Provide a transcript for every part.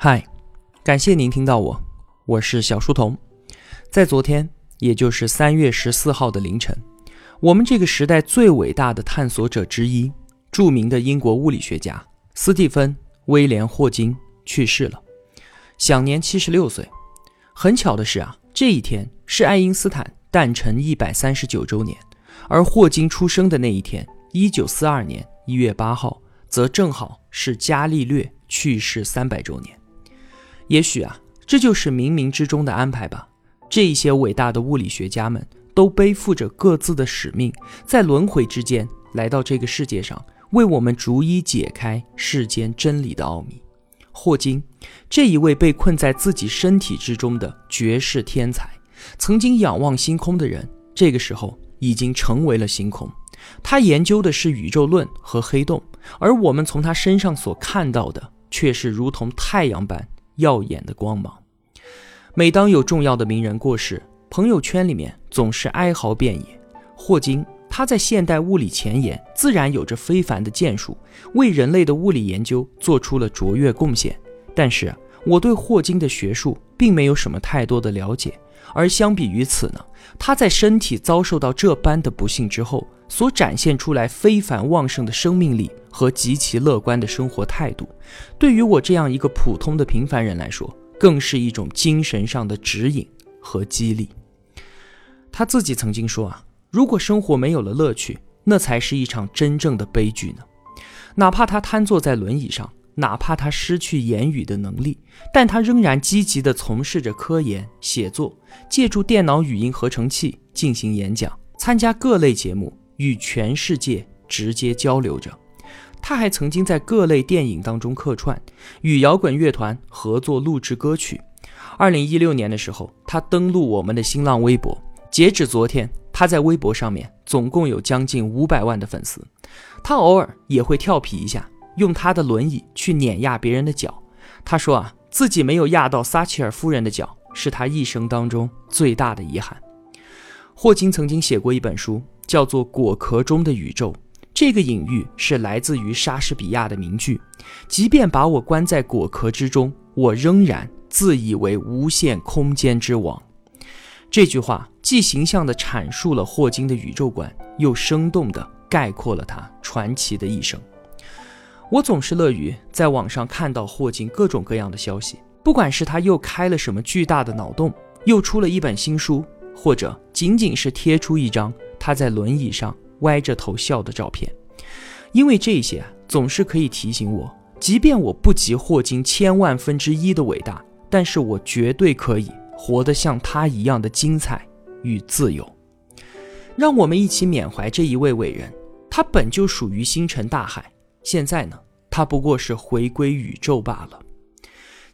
嗨，感谢您听到我，我是小书童。在昨天，也就是三月十四号的凌晨，我们这个时代最伟大的探索者之一，著名的英国物理学家斯蒂芬·威廉·霍金去世了，享年七十六岁。很巧的是啊，这一天是爱因斯坦诞辰一百三十九周年，而霍金出生的那一天，一九四二年一月八号，则正好是伽利略去世三百周年。也许啊，这就是冥冥之中的安排吧。这一些伟大的物理学家们都背负着各自的使命，在轮回之间来到这个世界上，为我们逐一解开世间真理的奥秘。霍金这一位被困在自己身体之中的绝世天才，曾经仰望星空的人，这个时候已经成为了星空。他研究的是宇宙论和黑洞，而我们从他身上所看到的，却是如同太阳般。耀眼的光芒。每当有重要的名人过世，朋友圈里面总是哀嚎遍野。霍金，他在现代物理前沿自然有着非凡的建树，为人类的物理研究做出了卓越贡献。但是，我对霍金的学术并没有什么太多的了解。而相比于此呢，他在身体遭受到这般的不幸之后，所展现出来非凡旺盛的生命力和极其乐观的生活态度。对于我这样一个普通的平凡人来说，更是一种精神上的指引和激励。他自己曾经说啊，如果生活没有了乐趣，那才是一场真正的悲剧呢。哪怕他瘫坐在轮椅上，哪怕他失去言语的能力，但他仍然积极地从事着科研、写作，借助电脑语音合成器进行演讲，参加各类节目，与全世界直接交流着。他还曾经在各类电影当中客串，与摇滚乐团合作录制歌曲。二零一六年的时候，他登录我们的新浪微博，截止昨天，他在微博上面总共有将近五百万的粉丝。他偶尔也会调皮一下，用他的轮椅去碾压别人的脚。他说啊，自己没有压到撒切尔夫人的脚，是他一生当中最大的遗憾。霍金曾经写过一本书，叫做《果壳中的宇宙》。这个隐喻是来自于莎士比亚的名句：“即便把我关在果壳之中，我仍然自以为无限空间之王。”这句话既形象地阐述了霍金的宇宙观，又生动地概括了他传奇的一生。我总是乐于在网上看到霍金各种各样的消息，不管是他又开了什么巨大的脑洞，又出了一本新书，或者仅仅是贴出一张他在轮椅上。歪着头笑的照片，因为这些总是可以提醒我，即便我不及霍金千万分之一的伟大，但是我绝对可以活得像他一样的精彩与自由。让我们一起缅怀这一位伟人，他本就属于星辰大海，现在呢，他不过是回归宇宙罢了。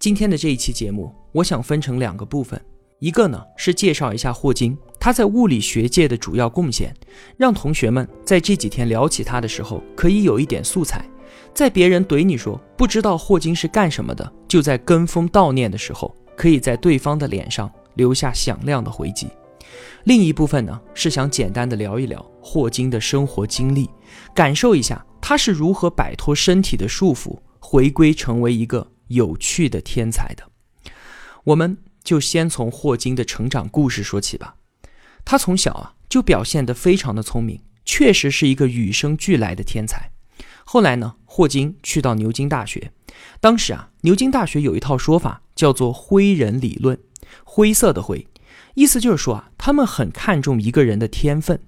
今天的这一期节目，我想分成两个部分。一个呢是介绍一下霍金，他在物理学界的主要贡献，让同学们在这几天聊起他的时候可以有一点素材，在别人怼你说不知道霍金是干什么的，就在跟风悼念的时候，可以在对方的脸上留下响亮的回击。另一部分呢是想简单的聊一聊霍金的生活经历，感受一下他是如何摆脱身体的束缚，回归成为一个有趣的天才的。我们。就先从霍金的成长故事说起吧。他从小啊就表现得非常的聪明，确实是一个与生俱来的天才。后来呢，霍金去到牛津大学，当时啊，牛津大学有一套说法叫做“灰人理论”，灰色的灰，意思就是说啊，他们很看重一个人的天分。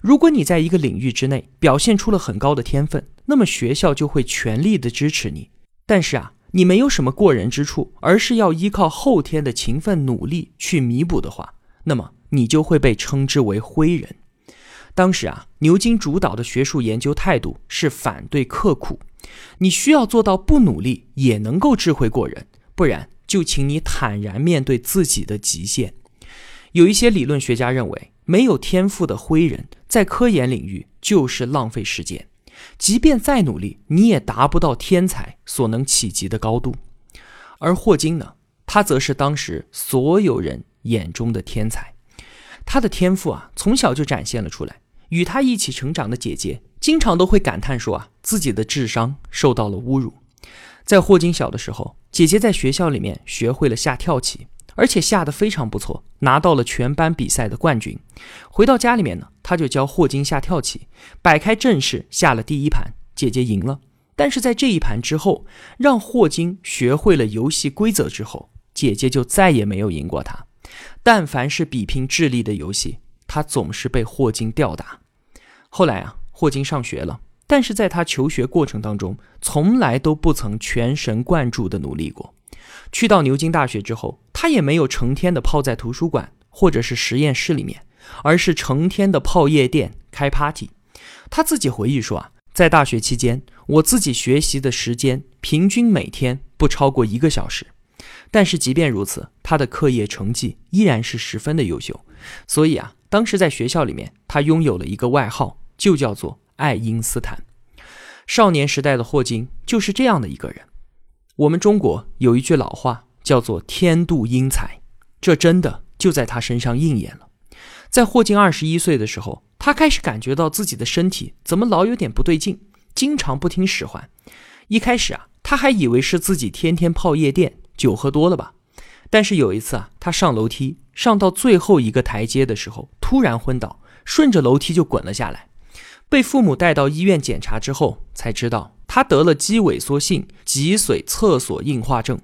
如果你在一个领域之内表现出了很高的天分，那么学校就会全力的支持你。但是啊。你没有什么过人之处，而是要依靠后天的勤奋努力去弥补的话，那么你就会被称之为灰人。当时啊，牛津主导的学术研究态度是反对刻苦，你需要做到不努力也能够智慧过人，不然就请你坦然面对自己的极限。有一些理论学家认为，没有天赋的灰人在科研领域就是浪费时间。即便再努力，你也达不到天才所能企及的高度。而霍金呢，他则是当时所有人眼中的天才。他的天赋啊，从小就展现了出来。与他一起成长的姐姐，经常都会感叹说啊，自己的智商受到了侮辱。在霍金小的时候，姐姐在学校里面学会了下跳棋，而且下得非常不错，拿到了全班比赛的冠军。回到家里面呢，他就教霍金下跳棋，摆开阵势下了第一盘，姐姐赢了。但是在这一盘之后，让霍金学会了游戏规则之后，姐姐就再也没有赢过他。但凡是比拼智力的游戏，他总是被霍金吊打。后来啊，霍金上学了。但是在他求学过程当中，从来都不曾全神贯注地努力过。去到牛津大学之后，他也没有成天的泡在图书馆或者是实验室里面，而是成天的泡夜店开 party。他自己回忆说啊，在大学期间，我自己学习的时间平均每天不超过一个小时。但是即便如此，他的课业成绩依然是十分的优秀。所以啊，当时在学校里面，他拥有了一个外号，就叫做。爱因斯坦，少年时代的霍金就是这样的一个人。我们中国有一句老话叫做“天妒英才”，这真的就在他身上应验了。在霍金二十一岁的时候，他开始感觉到自己的身体怎么老有点不对劲，经常不听使唤。一开始啊，他还以为是自己天天泡夜店、酒喝多了吧。但是有一次啊，他上楼梯上到最后一个台阶的时候，突然昏倒，顺着楼梯就滚了下来。被父母带到医院检查之后，才知道他得了肌萎缩性脊髓侧索硬化症，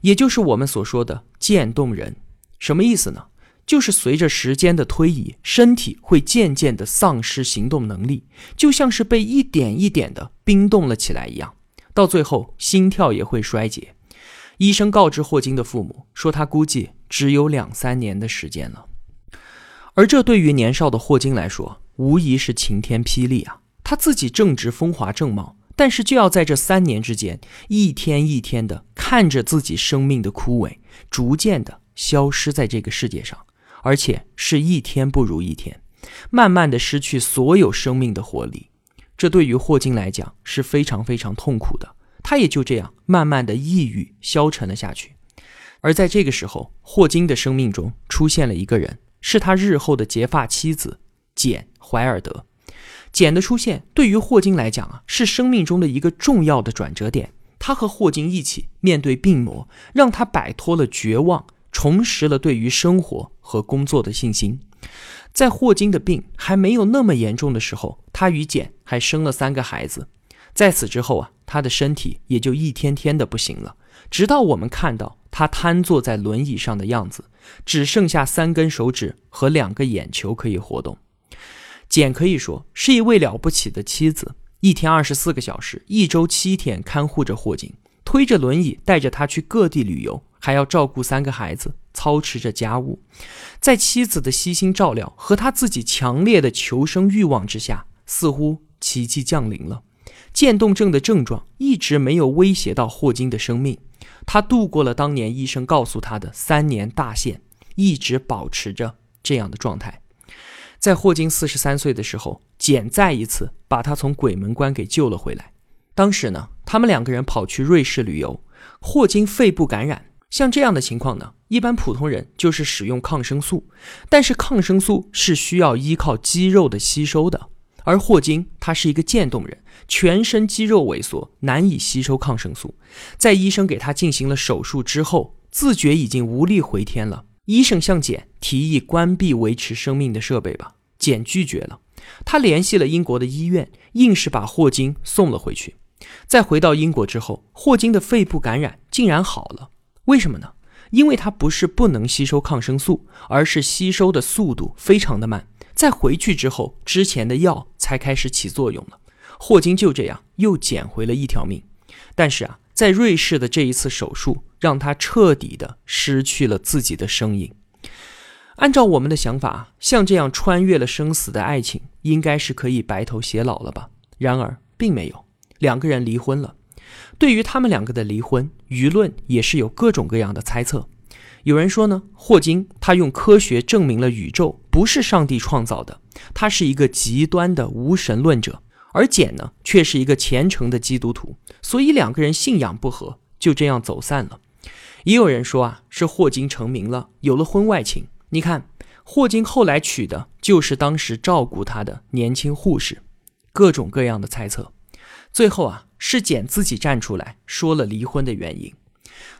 也就是我们所说的渐冻人。什么意思呢？就是随着时间的推移，身体会渐渐的丧失行动能力，就像是被一点一点的冰冻了起来一样。到最后，心跳也会衰竭。医生告知霍金的父母说，他估计只有两三年的时间了。而这对于年少的霍金来说，无疑是晴天霹雳啊！他自己正值风华正茂，但是就要在这三年之间，一天一天的看着自己生命的枯萎，逐渐的消失在这个世界上，而且是一天不如一天，慢慢的失去所有生命的活力。这对于霍金来讲是非常非常痛苦的，他也就这样慢慢的抑郁消沉了下去。而在这个时候，霍金的生命中出现了一个人，是他日后的结发妻子简。怀尔德，简的出现对于霍金来讲啊，是生命中的一个重要的转折点。他和霍金一起面对病魔，让他摆脱了绝望，重拾了对于生活和工作的信心。在霍金的病还没有那么严重的时候，他与简还生了三个孩子。在此之后啊，他的身体也就一天天的不行了，直到我们看到他瘫坐在轮椅上的样子，只剩下三根手指和两个眼球可以活动。简可以说是一位了不起的妻子，一天二十四个小时，一周七天看护着霍金，推着轮椅带着他去各地旅游，还要照顾三个孩子，操持着家务。在妻子的悉心照料和他自己强烈的求生欲望之下，似乎奇迹降临了。渐冻症的症状一直没有威胁到霍金的生命，他度过了当年医生告诉他的三年大限，一直保持着这样的状态。在霍金四十三岁的时候，简再一次把他从鬼门关给救了回来。当时呢，他们两个人跑去瑞士旅游，霍金肺部感染。像这样的情况呢，一般普通人就是使用抗生素，但是抗生素是需要依靠肌肉的吸收的，而霍金他是一个渐冻人，全身肌肉萎缩，难以吸收抗生素。在医生给他进行了手术之后，自觉已经无力回天了。医生向简提议关闭维持生命的设备吧，简拒绝了。他联系了英国的医院，硬是把霍金送了回去。在回到英国之后，霍金的肺部感染竟然好了。为什么呢？因为他不是不能吸收抗生素，而是吸收的速度非常的慢。在回去之后，之前的药才开始起作用了。霍金就这样又捡回了一条命。但是啊。在瑞士的这一次手术，让他彻底的失去了自己的声音。按照我们的想法，像这样穿越了生死的爱情，应该是可以白头偕老了吧？然而，并没有，两个人离婚了。对于他们两个的离婚，舆论也是有各种各样的猜测。有人说呢，霍金他用科学证明了宇宙不是上帝创造的，他是一个极端的无神论者。而简呢，却是一个虔诚的基督徒，所以两个人信仰不合，就这样走散了。也有人说啊，是霍金成名了，有了婚外情。你看，霍金后来娶的就是当时照顾他的年轻护士。各种各样的猜测。最后啊，是简自己站出来说了离婚的原因。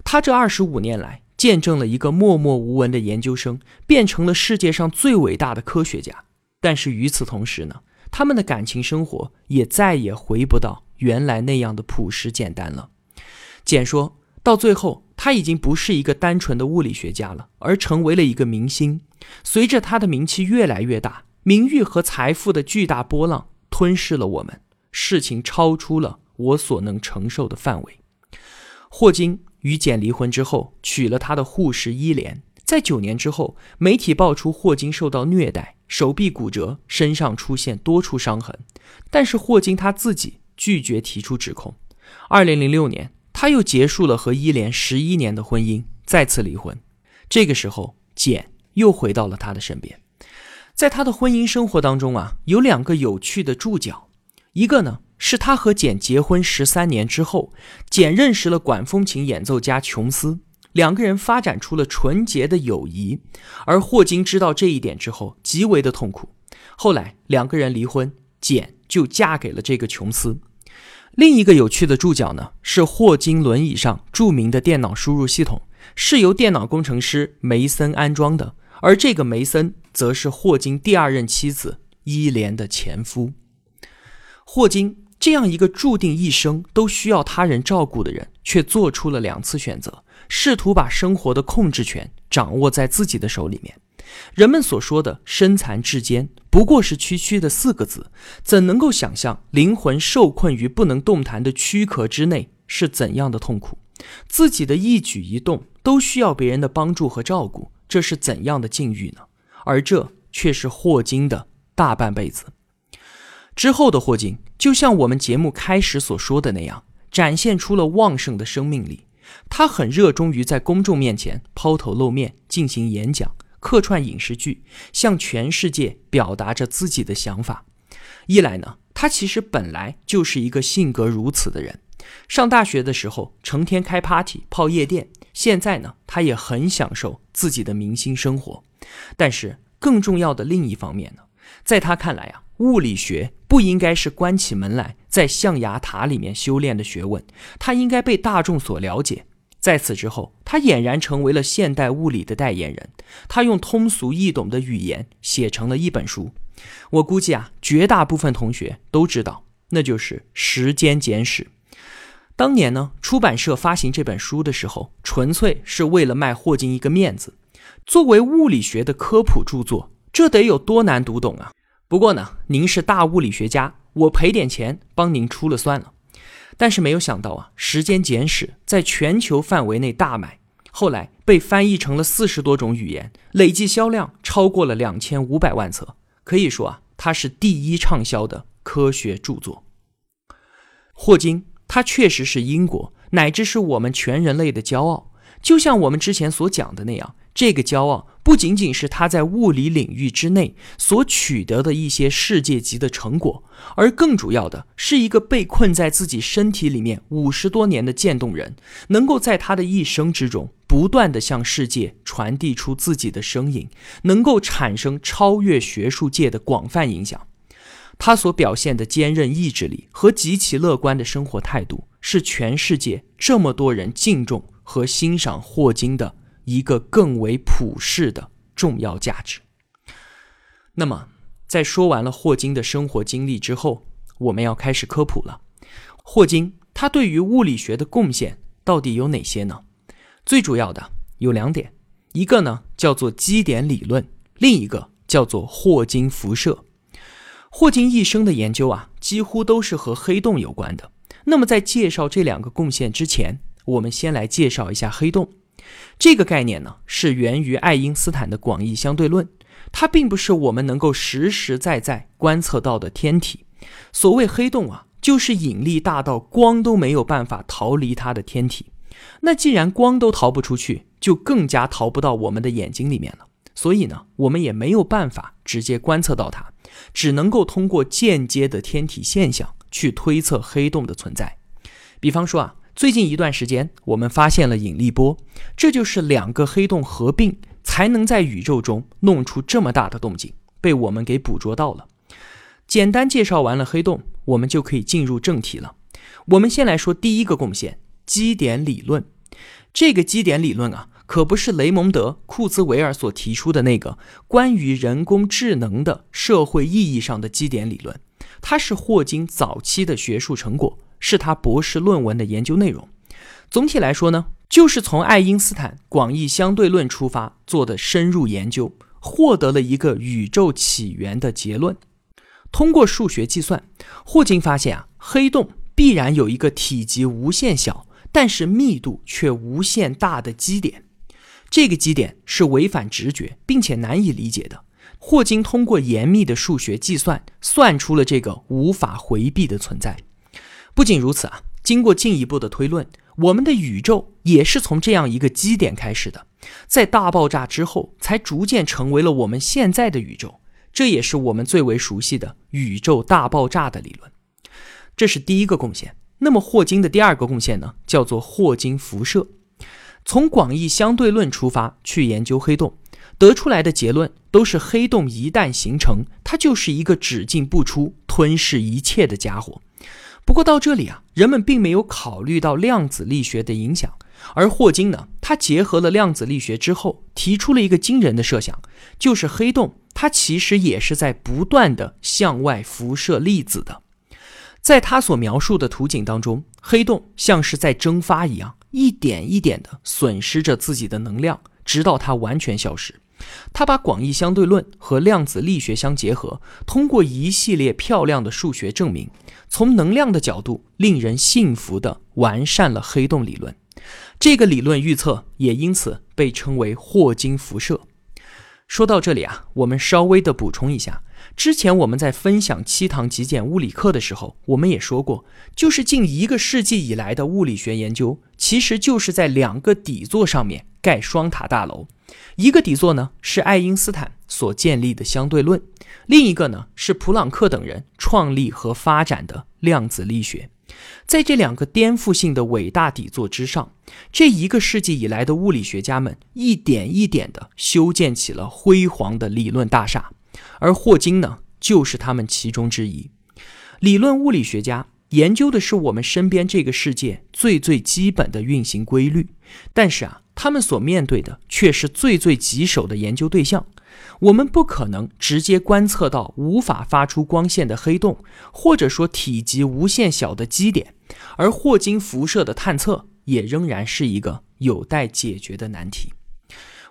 他这二十五年来，见证了一个默默无闻的研究生变成了世界上最伟大的科学家。但是与此同时呢，他们的感情生活也再也回不到原来那样的朴实简单了。简说到最后，他已经不是一个单纯的物理学家了，而成为了一个明星。随着他的名气越来越大，名誉和财富的巨大波浪吞噬了我们，事情超出了我所能承受的范围。霍金与简离婚之后，娶了他的护士伊莲。在九年之后，媒体爆出霍金受到虐待，手臂骨折，身上出现多处伤痕。但是霍金他自己拒绝提出指控。二零零六年，他又结束了和伊莲十一年的婚姻，再次离婚。这个时候，简又回到了他的身边。在他的婚姻生活当中啊，有两个有趣的注脚，一个呢是他和简结婚十三年之后，简认识了管风琴演奏家琼斯。两个人发展出了纯洁的友谊，而霍金知道这一点之后，极为的痛苦。后来两个人离婚，简就嫁给了这个琼斯。另一个有趣的注脚呢，是霍金轮椅上著名的电脑输入系统是由电脑工程师梅森安装的，而这个梅森则是霍金第二任妻子伊莲的前夫。霍金这样一个注定一生都需要他人照顾的人，却做出了两次选择。试图把生活的控制权掌握在自己的手里面，人们所说的身残志坚，不过是区区的四个字，怎能够想象灵魂受困于不能动弹的躯壳之内是怎样的痛苦？自己的一举一动都需要别人的帮助和照顾，这是怎样的境遇呢？而这却是霍金的大半辈子。之后的霍金，就像我们节目开始所说的那样，展现出了旺盛的生命力。他很热衷于在公众面前抛头露面，进行演讲、客串影视剧，向全世界表达着自己的想法。一来呢，他其实本来就是一个性格如此的人。上大学的时候，成天开 party、泡夜店；现在呢，他也很享受自己的明星生活。但是更重要的另一方面呢，在他看来啊，物理学不应该是关起门来。在象牙塔里面修炼的学问，他应该被大众所了解。在此之后，他俨然成为了现代物理的代言人。他用通俗易懂的语言写成了一本书。我估计啊，绝大部分同学都知道，那就是《时间简史》。当年呢，出版社发行这本书的时候，纯粹是为了卖霍金一个面子。作为物理学的科普著作，这得有多难读懂啊！不过呢，您是大物理学家。我赔点钱帮您出了算了，但是没有想到啊，《时间简史》在全球范围内大卖，后来被翻译成了四十多种语言，累计销量超过了两千五百万册，可以说啊，它是第一畅销的科学著作。霍金，他确实是英国乃至是我们全人类的骄傲，就像我们之前所讲的那样。这个骄傲不仅仅是他在物理领域之内所取得的一些世界级的成果，而更主要的是一个被困在自己身体里面五十多年的渐冻人，能够在他的一生之中不断的向世界传递出自己的声音，能够产生超越学术界的广泛影响。他所表现的坚韧意志力和极其乐观的生活态度，是全世界这么多人敬重和欣赏霍金的。一个更为普世的重要价值。那么，在说完了霍金的生活经历之后，我们要开始科普了。霍金他对于物理学的贡献到底有哪些呢？最主要的有两点，一个呢叫做基点理论，另一个叫做霍金辐射。霍金一生的研究啊，几乎都是和黑洞有关的。那么，在介绍这两个贡献之前，我们先来介绍一下黑洞。这个概念呢，是源于爱因斯坦的广义相对论。它并不是我们能够实实在在观测到的天体。所谓黑洞啊，就是引力大到光都没有办法逃离它的天体。那既然光都逃不出去，就更加逃不到我们的眼睛里面了。所以呢，我们也没有办法直接观测到它，只能够通过间接的天体现象去推测黑洞的存在。比方说啊。最近一段时间，我们发现了引力波，这就是两个黑洞合并才能在宇宙中弄出这么大的动静，被我们给捕捉到了。简单介绍完了黑洞，我们就可以进入正题了。我们先来说第一个贡献——基点理论。这个基点理论啊，可不是雷蒙德·库兹韦尔所提出的那个关于人工智能的社会意义上的基点理论，它是霍金早期的学术成果，是他博士论文的研究内容。总体来说呢，就是从爱因斯坦广义相对论出发做的深入研究，获得了一个宇宙起源的结论。通过数学计算，霍金发现啊，黑洞必然有一个体积无限小。但是密度却无限大的基点，这个基点是违反直觉并且难以理解的。霍金通过严密的数学计算，算出了这个无法回避的存在。不仅如此啊，经过进一步的推论，我们的宇宙也是从这样一个基点开始的，在大爆炸之后，才逐渐成为了我们现在的宇宙。这也是我们最为熟悉的宇宙大爆炸的理论。这是第一个贡献。那么霍金的第二个贡献呢，叫做霍金辐射。从广义相对论出发去研究黑洞，得出来的结论都是黑洞一旦形成，它就是一个只进不出、吞噬一切的家伙。不过到这里啊，人们并没有考虑到量子力学的影响。而霍金呢，他结合了量子力学之后，提出了一个惊人的设想，就是黑洞它其实也是在不断的向外辐射粒子的。在他所描述的图景当中，黑洞像是在蒸发一样，一点一点地损失着自己的能量，直到它完全消失。他把广义相对论和量子力学相结合，通过一系列漂亮的数学证明，从能量的角度，令人信服地完善了黑洞理论。这个理论预测也因此被称为霍金辐射。说到这里啊，我们稍微的补充一下。之前我们在分享七堂极简物理课的时候，我们也说过，就是近一个世纪以来的物理学研究，其实就是在两个底座上面盖双塔大楼。一个底座呢是爱因斯坦所建立的相对论，另一个呢是普朗克等人创立和发展的量子力学。在这两个颠覆性的伟大底座之上，这一个世纪以来的物理学家们一点一点地修建起了辉煌的理论大厦。而霍金呢，就是他们其中之一。理论物理学家研究的是我们身边这个世界最最基本的运行规律，但是啊，他们所面对的却是最最棘手的研究对象。我们不可能直接观测到无法发出光线的黑洞，或者说体积无限小的基点，而霍金辐射的探测也仍然是一个有待解决的难题。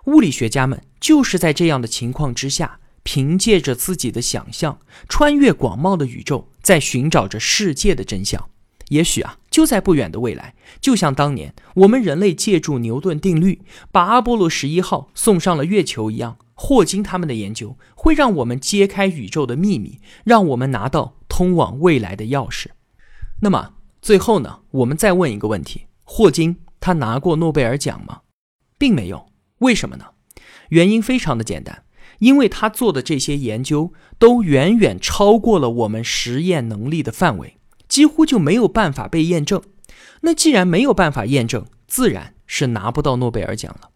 物理学家们就是在这样的情况之下。凭借着自己的想象，穿越广袤的宇宙，在寻找着世界的真相。也许啊，就在不远的未来，就像当年我们人类借助牛顿定律，把阿波罗十一号送上了月球一样，霍金他们的研究会让我们揭开宇宙的秘密，让我们拿到通往未来的钥匙。那么最后呢，我们再问一个问题：霍金他拿过诺贝尔奖吗？并没有。为什么呢？原因非常的简单。因为他做的这些研究都远远超过了我们实验能力的范围，几乎就没有办法被验证。那既然没有办法验证，自然是拿不到诺贝尔奖了。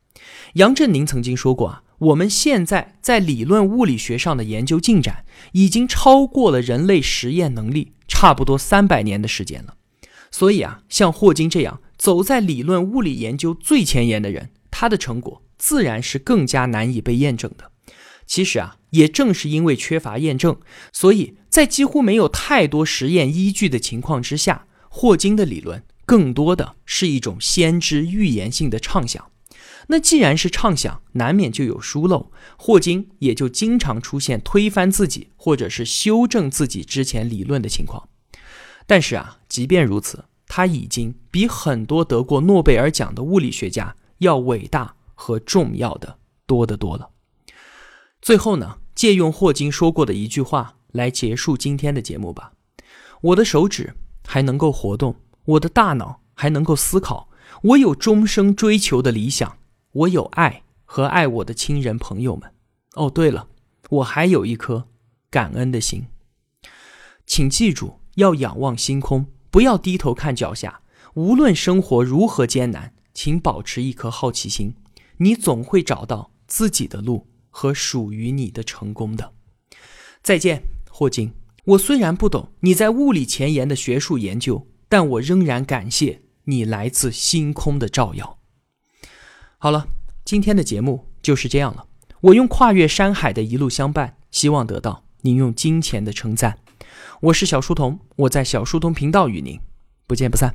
杨振宁曾经说过啊，我们现在在理论物理学上的研究进展，已经超过了人类实验能力差不多三百年的时间了。所以啊，像霍金这样走在理论物理研究最前沿的人，他的成果自然是更加难以被验证的。其实啊，也正是因为缺乏验证，所以在几乎没有太多实验依据的情况之下，霍金的理论更多的是一种先知预言性的畅想。那既然是畅想，难免就有疏漏，霍金也就经常出现推翻自己或者是修正自己之前理论的情况。但是啊，即便如此，他已经比很多得过诺贝尔奖的物理学家要伟大和重要的多得多了。最后呢，借用霍金说过的一句话来结束今天的节目吧。我的手指还能够活动，我的大脑还能够思考，我有终生追求的理想，我有爱和爱我的亲人朋友们。哦，对了，我还有一颗感恩的心。请记住，要仰望星空，不要低头看脚下。无论生活如何艰难，请保持一颗好奇心，你总会找到自己的路。和属于你的成功的。再见，霍金。我虽然不懂你在物理前沿的学术研究，但我仍然感谢你来自星空的照耀。好了，今天的节目就是这样了。我用跨越山海的一路相伴，希望得到您用金钱的称赞。我是小书童，我在小书童频道与您不见不散。